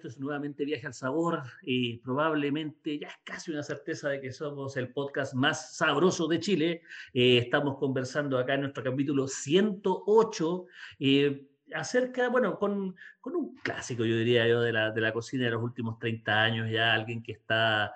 Esto es nuevamente Viaje al Sabor y probablemente ya es casi una certeza de que somos el podcast más sabroso de Chile. Eh, estamos conversando acá en nuestro capítulo 108 eh, acerca, bueno, con, con, un clásico, yo diría yo, de la, de la cocina de los últimos 30 años, ya alguien que está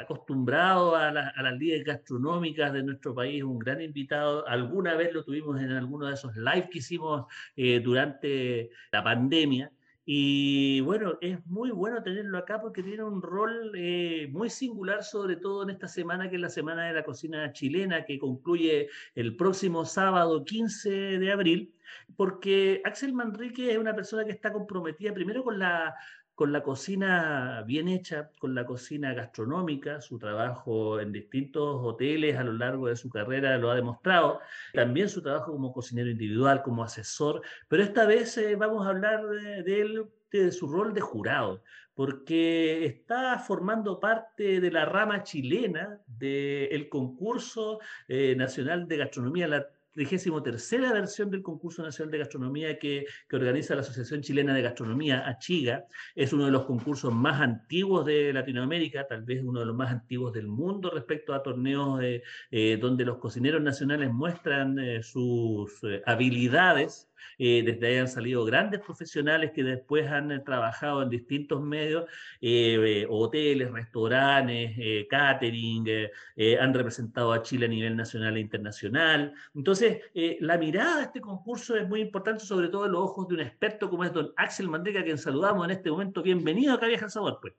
acostumbrado a, a las líderes gastronómicas de nuestro país, un gran invitado. Alguna vez lo tuvimos en alguno de esos live que hicimos eh, durante la pandemia. Y bueno, es muy bueno tenerlo acá porque tiene un rol eh, muy singular, sobre todo en esta semana, que es la Semana de la Cocina Chilena, que concluye el próximo sábado 15 de abril, porque Axel Manrique es una persona que está comprometida primero con la con la cocina bien hecha, con la cocina gastronómica, su trabajo en distintos hoteles a lo largo de su carrera lo ha demostrado, también su trabajo como cocinero individual, como asesor, pero esta vez eh, vamos a hablar de, él, de su rol de jurado, porque está formando parte de la rama chilena del concurso eh, nacional de gastronomía, la tercera versión del concurso nacional de gastronomía que, que, organiza la Asociación Chilena de Gastronomía, ACHIGA. Es uno de los concursos más antiguos de Latinoamérica, tal vez uno de los más antiguos del mundo respecto a torneos eh, donde los cocineros nacionales muestran eh, sus eh, habilidades eh, desde ahí han salido grandes profesionales que después han eh, trabajado en distintos medios, eh, hoteles, restaurantes, catering, han representado a Chile a nivel nacional e internacional. Entonces, la mirada de este concurso es muy importante, sobre todo en los ojos de un experto como es don Axel Mandeca, quien saludamos en este momento. Bienvenido acá a Viaja al Sabor, pues.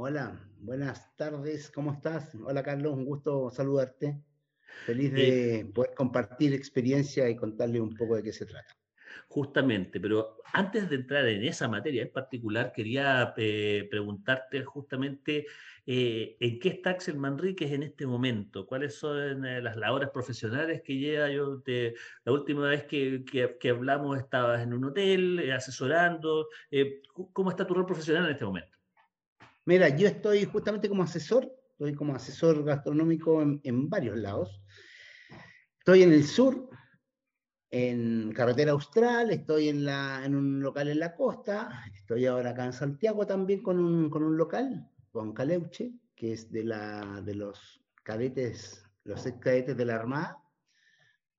Hola, buenas tardes, ¿cómo estás? Hola Carlos, un gusto saludarte. Feliz de poder compartir experiencia y contarle un poco de qué se trata. Justamente, pero antes de entrar en esa materia en particular, quería eh, preguntarte justamente eh, en qué está Axel Manríquez en este momento, cuáles son eh, las labores profesionales que lleva. Yo la última vez que, que, hablamos estabas en un hotel asesorando. ¿Cómo está tu rol profesional en este momento? Mira, yo estoy justamente como asesor, estoy como asesor gastronómico en, en varios lados. Estoy en el sur, en Carretera Austral, estoy en, la, en un local en la costa, estoy ahora acá en Santiago también con un, con un local, con Caleuche, que es de, la, de los cadetes, los ex cadetes de la Armada.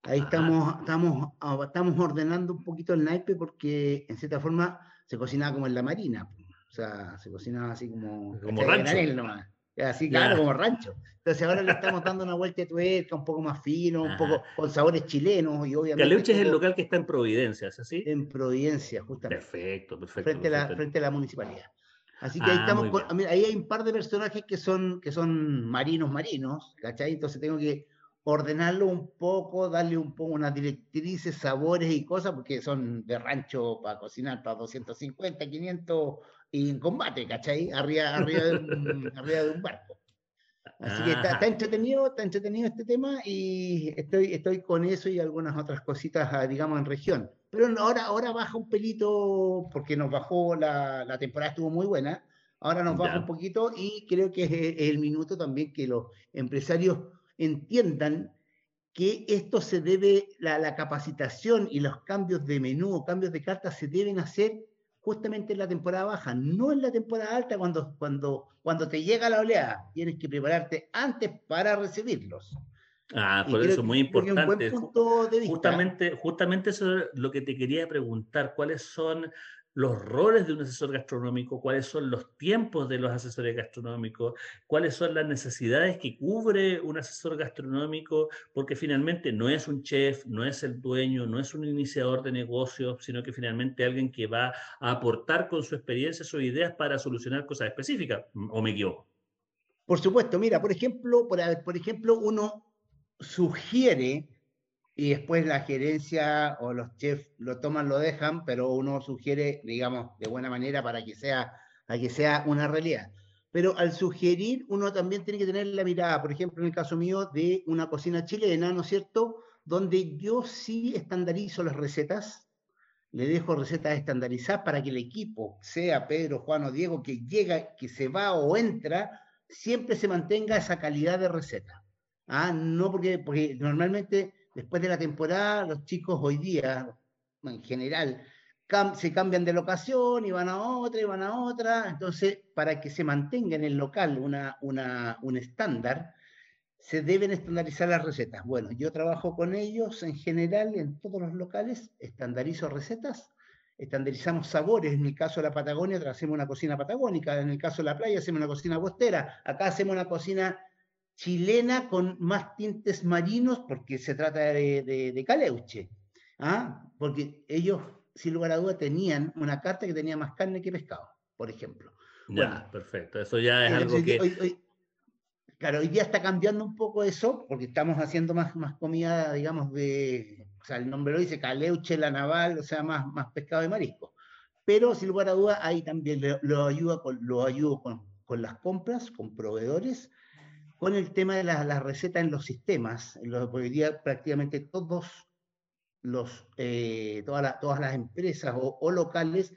Ahí estamos, estamos, ah, estamos ordenando un poquito el naipe porque en cierta forma se cocinaba como en la marina, o sea, se cocinaba así como... Como rancho. Así, claro, como rancho. Entonces ahora le estamos dando una vuelta de tuerca, un poco más fino, un poco con sabores chilenos y obviamente... Caleuche es el local que está en Providencia, ¿es así? En Providencia, justamente. Perfecto, perfecto. Frente, A, la, frente a la municipalidad. Así que ahí ah, estamos, ahí hay un par de personajes que son, que son marinos, marinos, ¿cachai? Entonces tengo que ordenarlo un poco, darle un poco unas directrices, sabores y cosas, porque son de rancho para cocinar para 250, 500 y en combate, ¿cachai? Arriba, arriba, de, un, arriba de un barco. Así que está, entretenido, está entretenido este tema y estoy, estoy con eso y algunas otras cositas, ah, digamos, en región. Pero ahora, ahora baja un pelito, porque nos bajó, la, la temporada estuvo muy buena, ahora nos baja un poquito y creo que es el minuto también que los empresarios entiendan que esto se debe, la, la capacitación y los cambios de menú o cambios de carta se deben hacer justamente en la temporada baja, no en la temporada alta cuando, cuando, cuando te llega la oleada. Tienes que prepararte antes para recibirlos. Ah, por eso es muy importante. Justamente, justamente eso es lo que te quería preguntar. ¿Cuáles son los roles de un asesor gastronómico, cuáles son los tiempos de los asesores gastronómicos, cuáles son las necesidades que cubre un asesor gastronómico, porque finalmente no es un chef, no es el dueño, no es un iniciador de negocios, sino que finalmente alguien que va a aportar con su experiencia, sus ideas para solucionar cosas específicas, ¿o me equivoco? Por supuesto, mira, por ejemplo, por, por ejemplo, uno sugiere y después la gerencia o los chefs lo toman, lo dejan, pero uno sugiere, digamos, de buena manera para que sea, para que sea una realidad. Pero al sugerir, uno también tiene que tener la mirada, por ejemplo, en el caso mío, de una cocina chilena, ¿no es cierto? Donde yo sí estandarizo las recetas, le dejo recetas estandarizadas para que el equipo, sea Pedro, Juan o Diego, que llega, que se va o entra, siempre se mantenga esa calidad de receta. Ah, no porque, porque normalmente después de la temporada los chicos hoy día, en general, se cambian de locación y van a otra y van a otra. Entonces, para que se mantenga en el local una, un estándar, se deben estandarizar las recetas. Bueno, yo trabajo con ellos en general en todos los locales, estandarizo recetas, estandarizamos sabores. En el caso de la Patagonia, hacemos una cocina patagónica. En el caso de la playa, hacemos una cocina costera. Acá hacemos una cocina chilena con más tintes marinos porque se trata de, de, caleuche. ¿ah? Porque ellos sin lugar a duda, tenían una carta que tenía más carne que pescado, por ejemplo. Ya, perfecto. Eso ya es algo que... claro, hoy día está cambiando un poco eso, porque estamos haciendo más, más comida, digamos, de... O sea, el nombre lo dice, caleuche, la naval, o sea, más, más pescado y marisco. Pero, sin lugar a duda, ahí también lo, ayuda con, lo ayudo con, con las compras, con proveedores, con el tema de las la recetas en los sistemas. hoy día prácticamente todos los, eh, todas, todas las empresas o, locales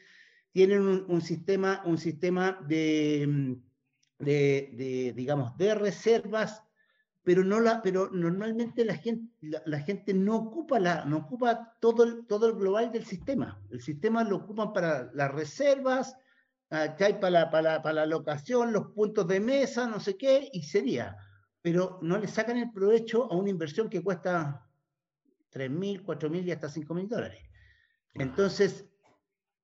tienen un, sistema, un sistema de, mm, de, digamos, de reservas, pero, no la, pero normalmente la gente, la, gente no ocupa, la, no ocupa todo, el, todo el global del sistema. El sistema lo ocupan para las reservas, hay para para, para la locación, los puntos de mesa, no sé qué, y sería. Pero no le sacan el provecho a una inversión que cuesta 3.000, 4.000 y hasta 5.000 dólares. Entonces,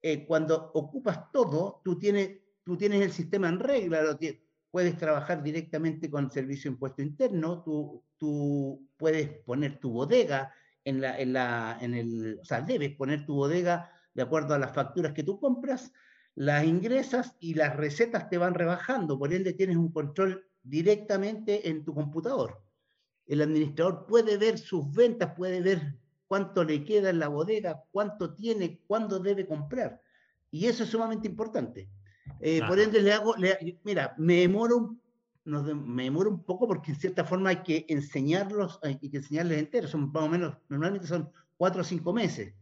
eh, cuando ocupas todo, tú tienes, tú tienes el sistema en regla, lo puedes trabajar directamente con el servicio de impuesto interno, tú, tú puedes poner tu bodega en, la, en, la, en el, o sea, debes poner tu bodega de acuerdo a las facturas que tú compras, las ingresas y las recetas te van rebajando, por ende tienes un control directamente en tu computador el administrador puede ver sus ventas, puede ver cuánto le queda en la bodega, cuánto tiene, cuándo debe comprar. Y eso es sumamente importante. Eh, por ende, le hago, mira, me demoro, me demoro un poco porque en cierta forma hay que enseñarlos, hay que enseñarles enteros, son más o menos, normalmente son cuatro o cinco meses.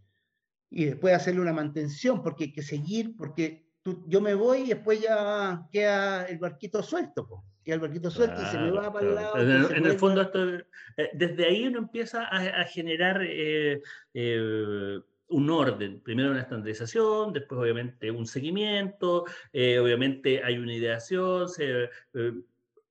Y después hacerle una mantención, porque hay que seguir, porque yo me voy y después ya queda el barquito suelto y al barquito suelto y se me va para el lado. En, el, fondo, eh, desde ahí uno empieza a, generar eh, eh, un orden. Primero una estandarización, después obviamente un seguimiento, obviamente hay una ideación,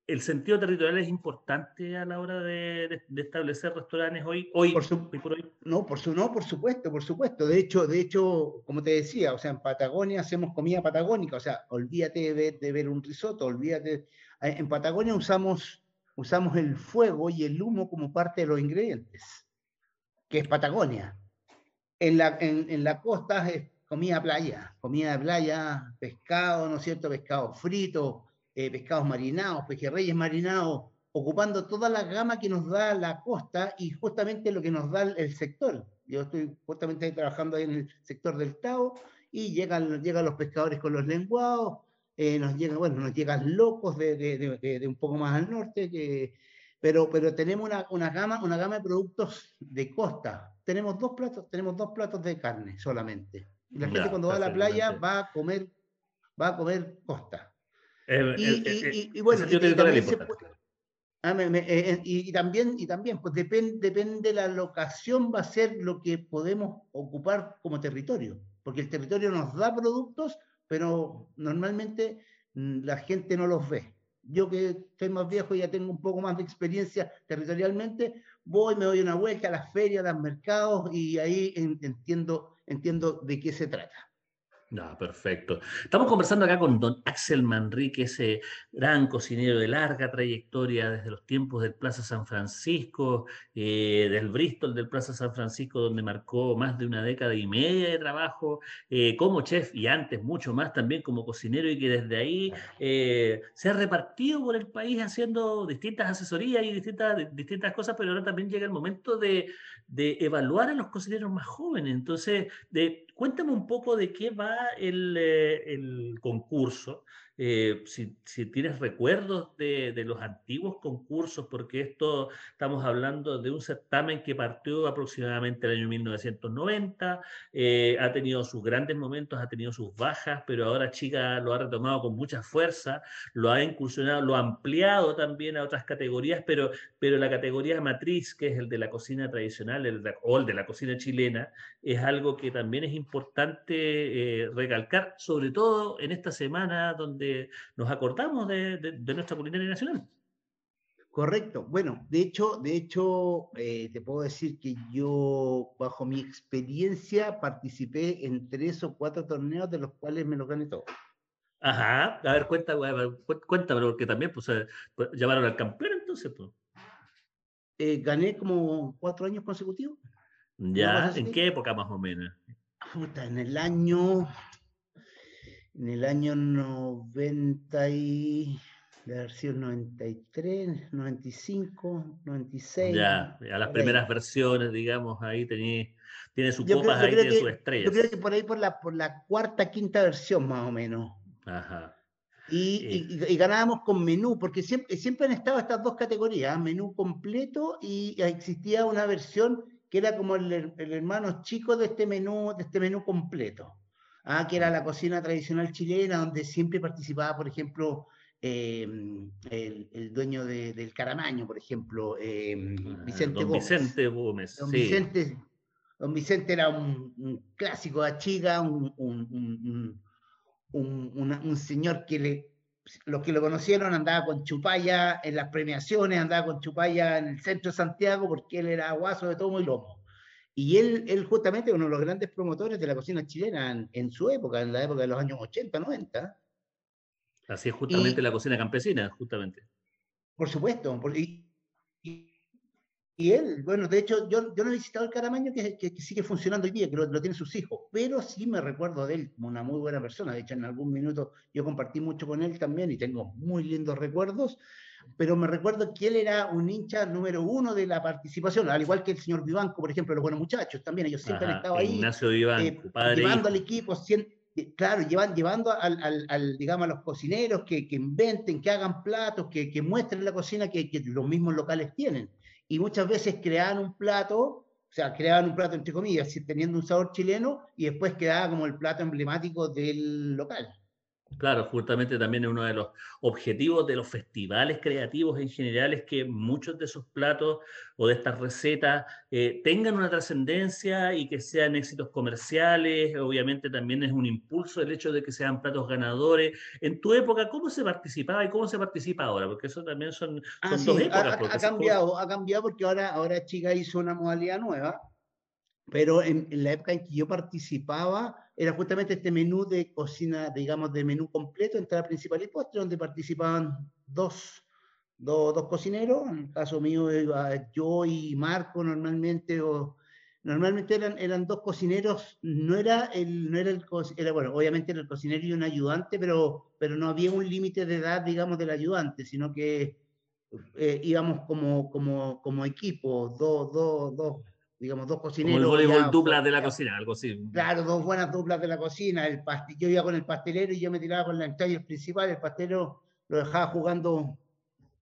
el sentido territorial es importante a la hora de, establecer restaurantes hoy, hoy, por, hoy. No, por su, no, por supuesto, por supuesto. De hecho, de hecho, como te decía, o sea, en Patagonia hacemos comida patagónica, o sea, olvídate de ver un risotto, olvídate eh, en Patagonia usamos, usamos el fuego y el humo como parte de los ingredientes, que es Patagonia. En la, en, la costa es comida playa, comida de playa, pescado, ¿no es cierto? Pescado frito, eh, pescados marinados, pejerreyes marinados, ocupando toda la gama que nos da la costa y justamente lo que nos da el sector. Yo estoy justamente trabajando ahí en el sector del Tao y llegan, llegan los pescadores con los lenguados, eh, nos llegan, bueno, nos llegan locos de, de, de, un poco más al norte, que, pero, pero tenemos una, una, gama, una gama de productos de costa. Tenemos dos platos, tenemos dos platos de carne solamente. La gente cuando va a la playa va a comer, va a comer costa. Y, bueno, y, también, y también, pues depende, depende la locación, va a ser lo que podemos ocupar como territorio, porque el territorio nos da productos, pero normalmente mm, la gente no los ve. Yo que estoy más viejo y ya tengo un poco más de experiencia territorialmente, voy, me doy una vuelta a las ferias, a los mercados y ahí entiendo, entiendo de qué se trata. No, perfecto. Estamos conversando acá con don Axel Manrique, ese gran cocinero de larga trayectoria desde los tiempos del Plaza San Francisco, eh, del Bristol del Plaza San Francisco, donde marcó más de una década y media de trabajo eh, como chef y antes mucho más también como cocinero y que desde ahí eh, se ha repartido por el país haciendo distintas asesorías y distintas, distintas cosas, pero ahora también llega el momento de, de evaluar a los cocineros más jóvenes. Entonces, de, cuéntame un poco de qué va el, eh, el concurso eh, si, tienes recuerdos de, los antiguos concursos, porque esto estamos hablando de un certamen que partió aproximadamente el año 1990, eh, ha tenido sus grandes momentos, ha tenido sus bajas, pero ahora Chica lo ha retomado con mucha fuerza, lo ha incursionado, lo ha ampliado también a otras categorías, pero, pero la categoría matriz, que es el de la cocina tradicional el o el de la cocina chilena, es algo que también es importante eh, recalcar, sobre todo en esta semana donde nos acordamos de, nuestra culinaria nacional. Correcto. Bueno, de hecho, de hecho, eh, te puedo decir que yo, bajo mi experiencia, participé en tres o cuatro torneos de los cuales me los gané todos. Ajá, a ver, cuenta, cuéntame, porque también pues, eh, pues, llamaron al campeón entonces. Pues. Eh, gané como cuatro años consecutivos. Ya, ¿en qué época más o menos? en el año en el año 90 y de haber sido 93, 95, 96. Ya, a las primeras versiones, digamos, ahí tenía, tiene sus copas, ahí tiene sus estrellas. Yo creo que por ahí por la, por la cuarta, quinta versión más o menos. Ajá. Y, y, ganábamos con menú, porque siempre, siempre han estado estas dos categorías, menú completo y existía una versión que era como el, el hermano chico de este menú, de este menú completo ah, que era la cocina tradicional chilena, donde siempre participaba, por ejemplo, em, el, dueño del Caramaño, por ejemplo, em, ah, Vicente don Vicente Gómez. Don, Vicente, don Vicente era un, clásico de chica, un, un, un, señor que le, los que lo conocieron andaba con chupalla en las premiaciones, andaba con chupalla en el centro de Santiago porque él era guaso de todo y lomo. Y él, él justamente uno de los grandes promotores de la cocina chilena en, su época, en la época de los años 80, 90. Así es justamente la cocina campesina, justamente. Por supuesto. y, y, él, bueno, de hecho, yo, yo no he visitado el Caramaño que, que, sigue funcionando hoy día, que lo, lo, tienen sus hijos, pero sí me recuerdo de él como una muy buena persona. De hecho, en algún minuto yo compartí mucho con él también y tengo muy lindos recuerdos pero me recuerdo que él era un hincha número uno de la participación, al igual que el señor Vivanco, por ejemplo, los buenos muchachos también, ellos siempre han estado ahí. Ignacio Vivanco, eh, Llevando al equipo, claro, llevan, llevando al, al, digamos, a los cocineros que, que inventen, que hagan platos, que, que muestren la cocina que, que, los mismos locales tienen. Y muchas veces creaban un plato, o sea, creaban un plato entre comillas, teniendo un sabor chileno, y después quedaba como el plato emblemático del local. Claro, justamente también uno de los objetivos de los festivales creativos en general es que muchos de esos platos o de estas recetas eh, tengan una trascendencia y que sean éxitos comerciales. Obviamente también es un impulso el hecho de que sean platos ganadores. En tu época, ¿cómo se participaba y cómo se participa ahora? Porque eso también son, ah, dos épocas. Ha, cambiado, ha cambiado porque ahora, ahora Chica hizo una modalidad nueva, pero en la época en que yo participaba era justamente este menú de cocina, digamos, de menú completo, entrada principal y postre, donde participaban dos, dos, dos cocineros, en el caso mío iba yo y Marco normalmente, o normalmente eran, eran dos cocineros, no era el, no era el, era, bueno, obviamente era el cocinero y un ayudante, pero, pero no había un límite de edad, digamos, del ayudante, sino que eh, íbamos como, como, como equipo, dos, dos, dos digamos, dos cocineros. Como el voleibol duplas de la cocina, algo así. Claro, dos buenas duplas de la cocina. El yo iba con el pastelero y yo me tiraba con la entrada principal, el pastelero lo dejaba jugando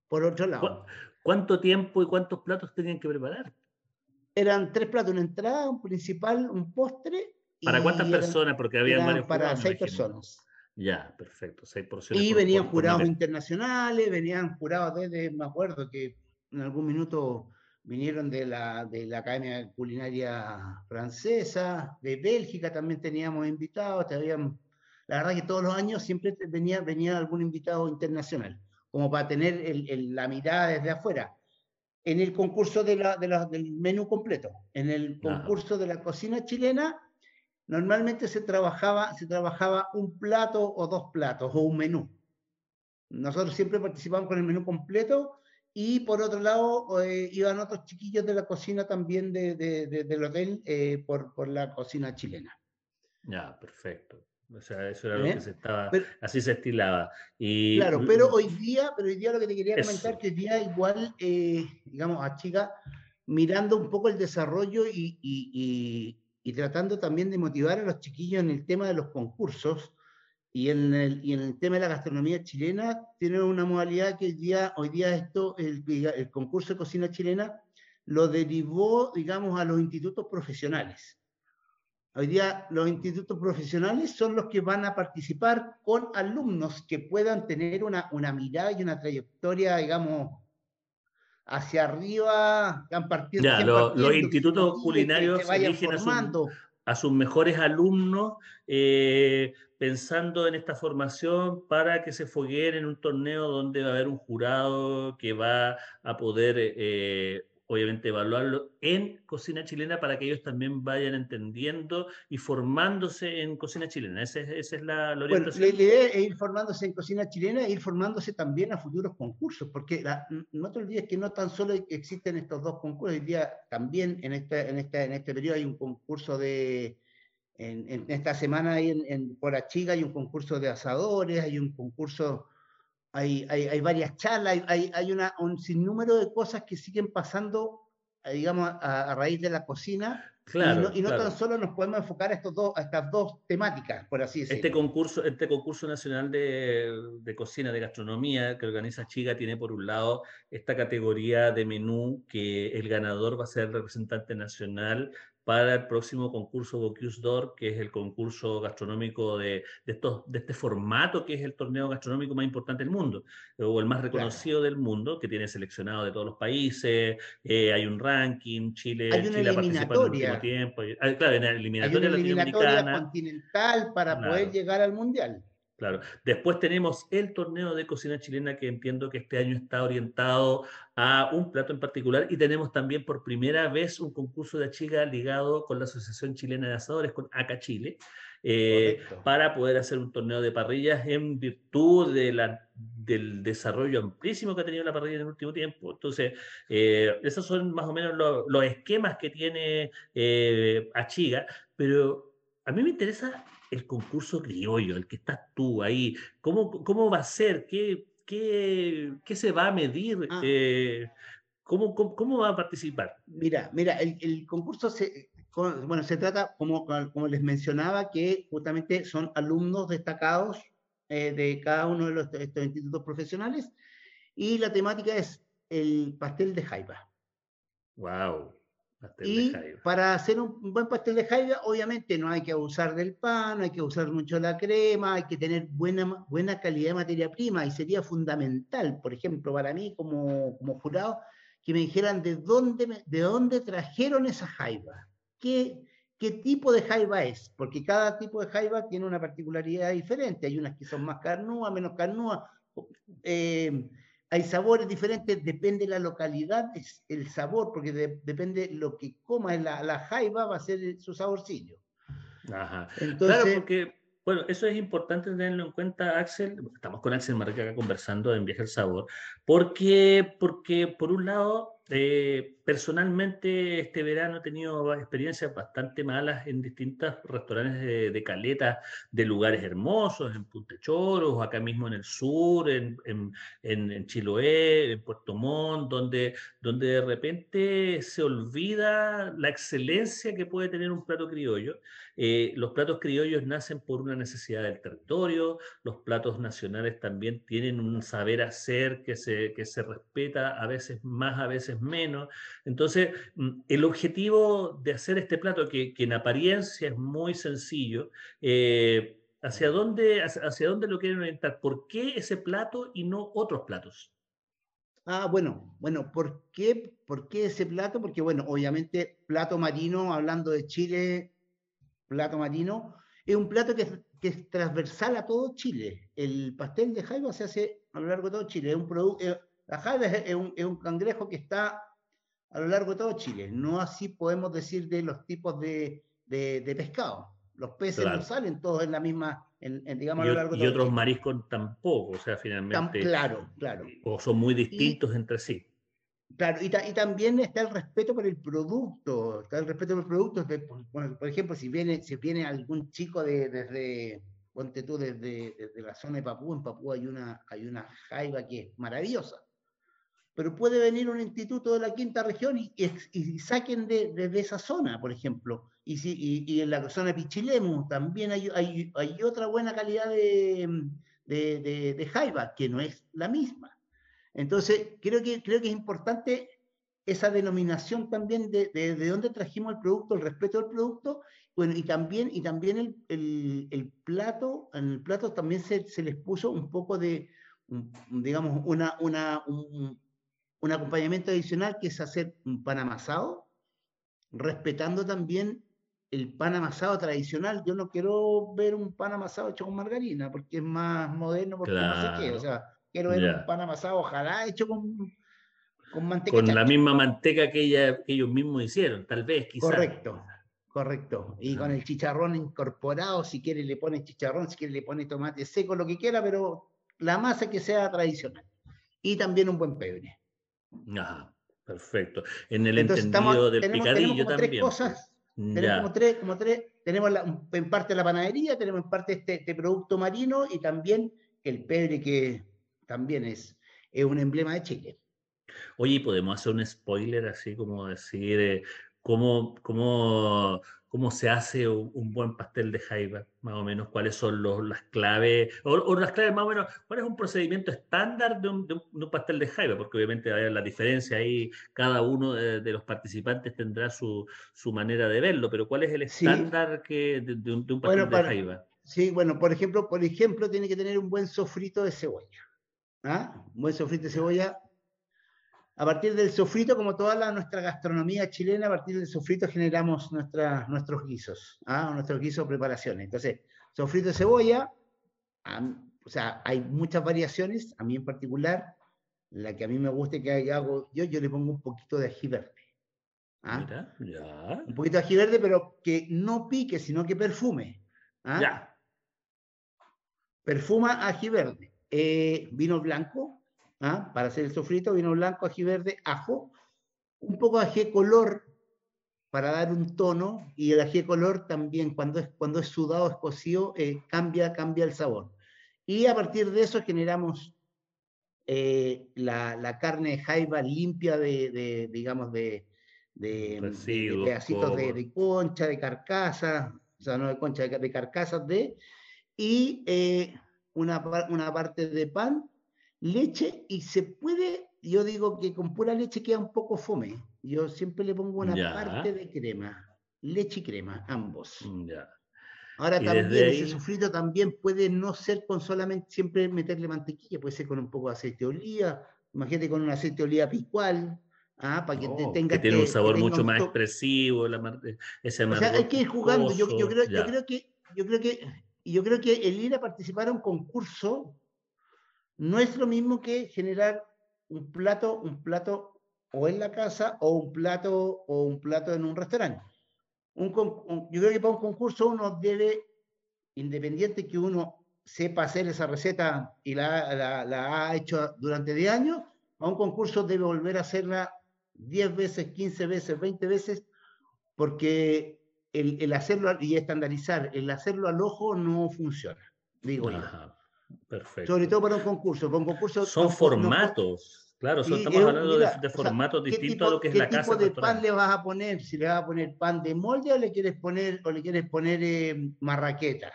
por otro lado. ¿Cuánto tiempo y cuántos platos tenían que preparar? Eran tres platos, una entrada, un principal, un postre. ¿Para cuántas personas? Porque había varios Para seis personas. Ya, perfecto, seis porciones. Y venían jurados internacionales, venían jurados desde, me acuerdo que en algún minuto vinieron de la, de la Academia Culinaria Francesa, de Bélgica también teníamos invitados, la verdad que todos los años siempre venía, venía algún invitado internacional, como para tener el, la mirada desde afuera. En el concurso de la, del menú completo, en el concurso de la cocina chilena, normalmente se trabajaba, se trabajaba un plato o dos platos o un menú. Nosotros siempre participamos con el menú completo y por otro lado eh, iban otros chiquillos de la cocina también de, del hotel eh, por, por la cocina chilena. Ya, perfecto. O sea, eso era lo que se estaba, así se estilaba. Y, claro, pero hoy día, pero hoy día lo que te quería comentar, que hoy día igual, eh, digamos, a chica, mirando un poco el desarrollo y, y, y, tratando también de motivar a los chiquillos en el tema de los concursos y en el, y en el tema de la gastronomía chilena, tiene una modalidad que hoy día, hoy día esto, el, el concurso de cocina chilena, lo derivó, digamos, a los institutos profesionales. Hoy día los institutos profesionales son los que van a participar con alumnos que puedan tener una, una mirada y una trayectoria, digamos, hacia arriba, han partido, los institutos culinarios eligen a, sus mejores alumnos eh, pensando en esta formación para que se fogueen en un torneo donde va a haber un jurado que va a poder eh, obviamente evaluarlo en cocina chilena para que ellos también vayan entendiendo y formándose en cocina chilena. Esa es, la, la orientación. Bueno, la idea es ir formándose en cocina chilena e ir formándose también a futuros concursos, porque la, no te olvides que no tan solo existen estos dos concursos, hoy día también en, esta, en, esta, en este periodo hay un concurso de... En, esta semana hay en, en por Achiga hay un concurso de asadores, hay un concurso hay, hay, hay varias charlas, hay, hay una, un sinnúmero de cosas que siguen pasando, eh, digamos, a, raíz de la cocina. Claro, y no, tan solo nos podemos enfocar a, estos dos, a estas dos temáticas, por así decirlo. Este concurso, este concurso nacional de, de cocina, de gastronomía, que organiza Chiga, tiene por un lado esta categoría de menú que el ganador va a ser el representante nacional para el próximo concurso Bocuse d'Or, que es el concurso gastronómico de, de, estos, de este formato, que es el torneo gastronómico más importante del mundo, o el más reconocido del mundo, que tiene seleccionado de todos los países, eh, hay un ranking, Chile, hay una Chile eliminatoria. último tiempo, ah, claro, en la eliminatoria, hay una eliminatoria continental para poder llegar al Mundial. Claro. Después tenemos el torneo de cocina chilena que entiendo que este año está orientado a un plato en particular y tenemos también por primera vez un concurso de chica ligado con la Asociación Chilena de Asadores, con ACA Chile, eh, para poder hacer un torneo de parrillas en virtud de la, del desarrollo amplísimo que ha tenido la parrilla en el último tiempo. Entonces, eh, esos son más o menos los esquemas que tiene eh, Achiga, pero a mí me interesa el concurso criollo, el que estás tú ahí, ¿cómo, cómo va a ser? ¿Qué, qué, qué se va a medir? Ah. Eh, ¿cómo, cómo, va a participar? Mira, mira, el, el concurso se, bueno, se trata, como, como les mencionaba, que justamente son alumnos destacados eh, de cada uno de los, estos institutos profesionales y la temática es el pastel de jaiba. ¡Wow! Y para hacer un buen pastel de jaiba, obviamente no hay que abusar del pan, no hay que usar mucho la crema, hay que tener buena, buena calidad de materia prima. Y sería fundamental, por ejemplo, para mí como, como jurado, que me dijeran de dónde, de dónde trajeron esa jaiba, qué, qué tipo de jaiba es, porque cada tipo de jaiba tiene una particularidad diferente, hay unas que son más carnúas, menos carnúas. Eh, hay sabores diferentes, depende de la localidad, es el sabor, porque depende lo que coma la, la jaiba, va a ser su saborcillo. Ajá. Entonces, claro, porque, bueno, eso es importante tenerlo en cuenta, Axel. Estamos con Axel Marca acá conversando en Viaje al Sabor, porque, porque por un lado, eh, personalmente, este verano he tenido experiencias bastante malas en distintos restaurantes de, caleta, de lugares hermosos, en Punta Choros, acá mismo en el sur, en, Chiloé, en Puerto Montt, donde, donde de repente se olvida la excelencia que puede tener un plato criollo. Eh, los platos criollos nacen por una necesidad del territorio, los platos nacionales también tienen un saber hacer que se, que se respeta a veces más, a veces menos. Entonces, mm, el objetivo de hacer este plato, que, en apariencia es muy sencillo, eh, ¿hacia, dónde, hacia, dónde lo quieren orientar? ¿Por qué ese plato y no otros platos? Ah, bueno, bueno, ¿por qué, ¿por qué ese plato? Porque, bueno, obviamente, plato marino, hablando de Chile, plato marino, es un plato que, que es transversal a todo Chile. El pastel de jaiba se hace a lo largo de todo Chile. Es un producto, eh, la jaiba es, un, es un cangrejo que está a lo largo de todo Chile. No así podemos decir de los tipos de, de, pescado. Los peces no salen todos en la misma, en, digamos, y, a lo largo y otros mariscos tampoco, o sea, finalmente. claro, claro. O son muy distintos entre sí. Claro, y, y, también está el respeto por el producto, está el respeto por el producto. por, ejemplo, si viene, si viene algún chico de, desde, ponte tú, desde, desde, la zona de Papúa, en Papúa hay una, hay una jaiba que es maravillosa pero puede venir un instituto de la quinta región y, y, saquen de, de, esa zona, por ejemplo. Y, si, y, en la zona de Pichilemu también hay, hay, hay otra buena calidad de, de, de, jaiba, que no es la misma. Entonces, creo que, creo que es importante esa denominación también de, de, de, dónde trajimos el producto, el respeto del producto, bueno, y también, y también el, el, el plato, en el plato también se, se, les puso un poco de, digamos, una, una, un, un acompañamiento adicional que es hacer un pan amasado, respetando también el pan amasado tradicional. Yo no quiero ver un pan amasado hecho con margarina, porque es más moderno, porque no sé qué. O sea, quiero ver un pan amasado, ojalá hecho con, con manteca. Con la misma manteca que, ella, ellos mismos hicieron, tal vez, quizás. Correcto, correcto. Y con el chicharrón incorporado, si quiere le pone chicharrón, si quiere le pone tomate seco, lo que quiera, pero la masa que sea tradicional. Y también un buen pebre. Ajá, perfecto. En el entendido del picadillo también. Tres cosas, tenemos como tres, como tres, tenemos en parte la panadería, tenemos en parte este, este, producto marino y también el pebre que también es, es un emblema de Chile. Oye, ¿podemos hacer un spoiler así como decir eh, cómo, cómo cómo se hace un, buen pastel de jaiba, más o menos, cuáles son los, las claves, o, las claves más o menos, cuál es un procedimiento estándar de un, de un, pastel de jaiba, porque obviamente hay la diferencia ahí, cada uno de, los participantes tendrá su, su, manera de verlo, pero cuál es el estándar que, de, un, pastel de jaiba. Sí, bueno, por ejemplo, por ejemplo, tiene que tener un buen sofrito de cebolla. ¿ah? Un buen sofrito de cebolla a partir del sofrito, como toda la, nuestra gastronomía chilena, a partir del sofrito generamos nuestra, nuestros guisos, ¿ah? nuestros guisos preparaciones. Entonces, sofrito de cebolla, o sea, hay muchas variaciones, a mí en particular, la que a mí me gusta que hago yo, yo le pongo un poquito de ají verde. ¿ah? Un poquito de ají verde, pero que no pique, sino que perfume. ¿ah? Ya. Perfuma ají verde. Eh, vino blanco, ¿ah? para hacer el sofrito, vino blanco, ají verde, ajo, un poco de ají color para dar un tono, y el ají color también, cuando es, cuando es sudado, es cocido, eh, cambia, cambia el sabor. Y a partir de eso generamos eh, la, la, carne de jaiba limpia de, de digamos, de, de, pedacitos de, concha, de carcasa, o sea, no de concha, de, carcasas de, y eh, una, una parte de pan leche y se puede, yo digo que con pura leche queda un poco fome. Yo siempre le pongo una parte de crema, leche y crema, ambos. Mm, Ahora también ese sofrito también puede no ser con solamente siempre meterle mantequilla, puede ser con un poco de aceite de oliva, imagínate con un aceite de oliva picual, ah, para que oh, tenga que tiene un sabor mucho más expresivo, la, ese o sea, hay que ir jugando. Yo, yo, creo, yo creo que yo creo que yo creo que el ir a participar a un concurso no es lo mismo que generar un plato, un plato o en la casa o un plato o un plato en un restaurante. Un, yo creo que para un concurso uno debe, independiente que uno sepa hacer esa receta y la, la, ha hecho durante 10 años, a un concurso debe volver a hacerla 10 veces, 15 veces, 20 veces, porque el, el, hacerlo y estandarizar, el hacerlo al ojo no funciona, digo. Perfecto. Sobre todo para un concurso. Con concurso Son formatos. claro, estamos hablando de, formatos distintos a lo que es la casa. ¿Qué tipo de pan le vas a poner? Si le vas a poner pan de molde o le quieres poner, o le quieres poner eh, marraqueta.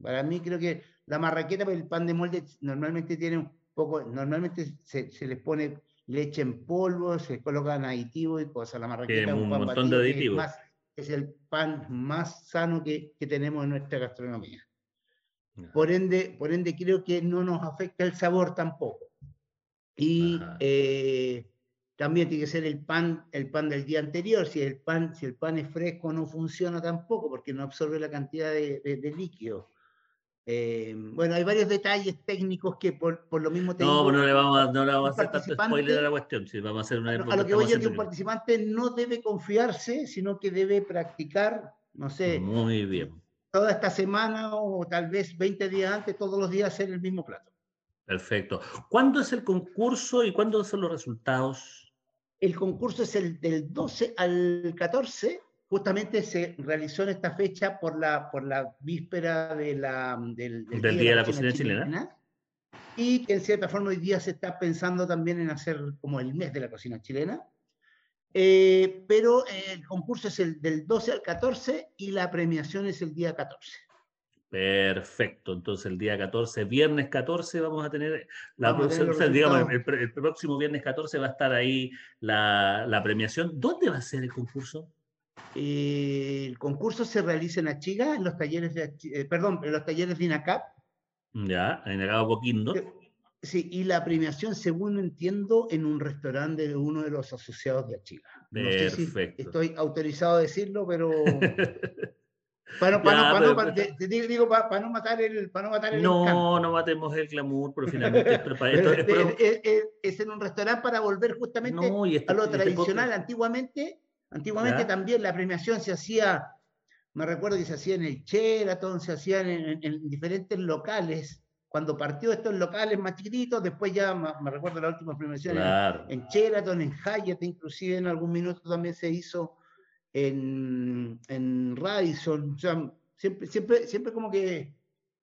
Para mí creo que la marraqueta, el pan de molde normalmente tiene un poco, normalmente se, se les pone leche en polvo, se colocan aditivos y cosas. La marraqueta es un, montón de aditivos. Es, el pan más sano que, que tenemos en nuestra gastronomía. Por ende, por ende, creo que no nos afecta el sabor tampoco. Y eh, también tiene que ser el pan, el pan del día anterior. Si el pan, si el pan es fresco, no funciona tampoco porque no absorbe la cantidad de, líquido. Eh, bueno, hay varios detalles técnicos que por, por lo mismo tengo. No, no le vamos, a, no le vamos a hacer tanto spoiler a la cuestión. Si vamos a, hacer una a lo que voy a decir, un participante no debe confiarse, sino que debe practicar, no sé. Muy bien toda esta semana o tal vez 20 días antes, todos los días hacer el mismo plato. Perfecto. ¿Cuándo es el concurso y cuándo son los resultados? El concurso es el del 12 al 14. Justamente se realizó en esta fecha por la, por la víspera de la, del, Día de la, Cocina, chilena. Y que en cierta forma hoy día se está pensando también en hacer como el mes de la cocina chilena. Eh, pero el concurso es el del 12 al 14 y la premiación es el día 14. Perfecto, entonces el día 14, viernes 14, vamos a tener la digamos, el, próximo viernes 14 va a estar ahí la, premiación. ¿Dónde va a ser el concurso? Eh, el concurso se realiza en Achiga, en los talleres de, eh, perdón, en los talleres de INACAP. Ya, en Agado Coquindo. Sí, y la premiación, según entiendo, en un restaurante de uno de los asociados de Achiga. No sé si estoy autorizado a decirlo, pero Para, para, no, para, te, digo, para, no matar el. Para no, matar el no, no matemos el glamour, pero finalmente. es, en un restaurante para volver justamente este, a lo este tradicional. antiguamente, antiguamente también la premiación se hacía, me recuerdo que se hacía en el Sheraton, se hacían en, diferentes locales. Cuando partió estos locales más chiquititos, después ya me, recuerdo la última premiación en, en Sheraton, en Hyatt, inclusive en algún minuto también se hizo en, en Radisson, o sea, siempre, siempre, siempre como que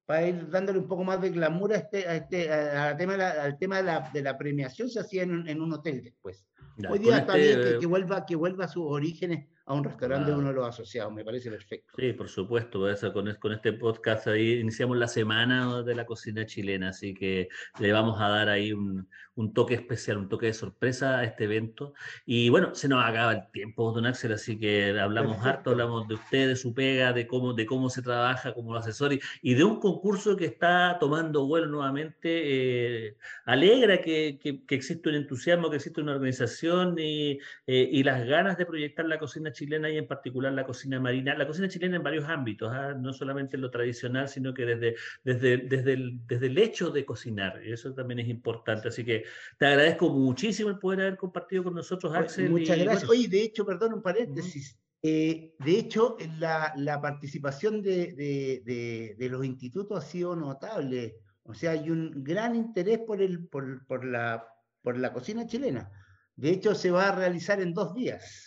para ir dándole un poco más de glamour a este, a este, a, tema al tema de la, de la, premiación se hacía en, en un hotel después. Hoy día está bien que, este que, vuelva, que vuelva a sus orígenes a un restaurante de uno de los asociados, me parece perfecto. Sí, por supuesto, eso, con, con este podcast ahí iniciamos la semana de la cocina chilena, así que le vamos a dar ahí un, un toque especial, un toque de sorpresa a este evento. Y bueno, se nos acaba el tiempo, don Axel, así que hablamos harto, hablamos de usted, de su pega, de cómo, de cómo se trabaja como asesor y, y de un concurso que está tomando vuelo nuevamente. Eh, alegra que, que, que, existe un entusiasmo, que existe una organización y, eh, y las ganas de proyectar la cocina chilena y en particular la cocina marina, la cocina chilena en varios ámbitos, ¿ah? no solamente en lo tradicional, sino que desde, desde, desde, el, desde el hecho de cocinar, y eso también es importante. Así que te agradezco muchísimo el poder haber compartido con nosotros, Axel. Muchas gracias. Oye, de hecho, perdón, un paréntesis. Eh, de hecho, la, la participación de, de, de, los institutos ha sido notable. O sea, hay un gran interés por, el, por, por, la, por la cocina chilena. De hecho, se va a realizar en dos días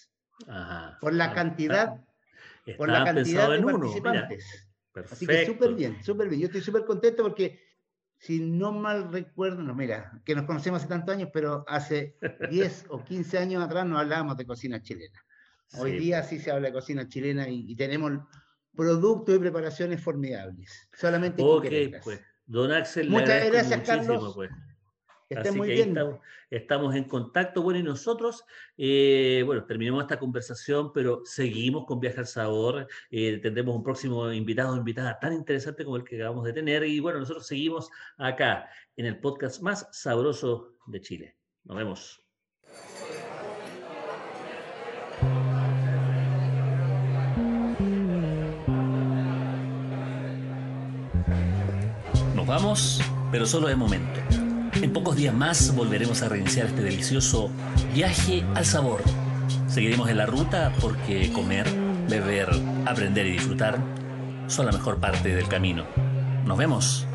por la cantidad, por la cantidad de participantes. Así que súper bien, súper bien. Yo estoy súper contento porque, si no mal recuerdo, no, mira, que nos conocemos hace tantos años, pero hace 10 o 15 años atrás no hablábamos de cocina chilena. Hoy día sí se habla de cocina chilena y, tenemos productos y preparaciones formidables. Solamente Ok, pues. Don Axel, Muchas gracias, Carlos. Pues. Así muy que bien. Estamos, en contacto. Bueno, y nosotros, eh, bueno, terminamos esta conversación, pero seguimos con Viaje al Sabor. Eh, tendremos un próximo invitado o invitada tan interesante como el que acabamos de tener. Y bueno, nosotros seguimos acá en el podcast más sabroso de Chile. Nos vemos. Nos vamos, pero solo de momento. En pocos días más volveremos a reiniciar este delicioso viaje al sabor. Seguiremos en la ruta porque comer, beber, aprender y disfrutar son la mejor parte del camino. Nos vemos.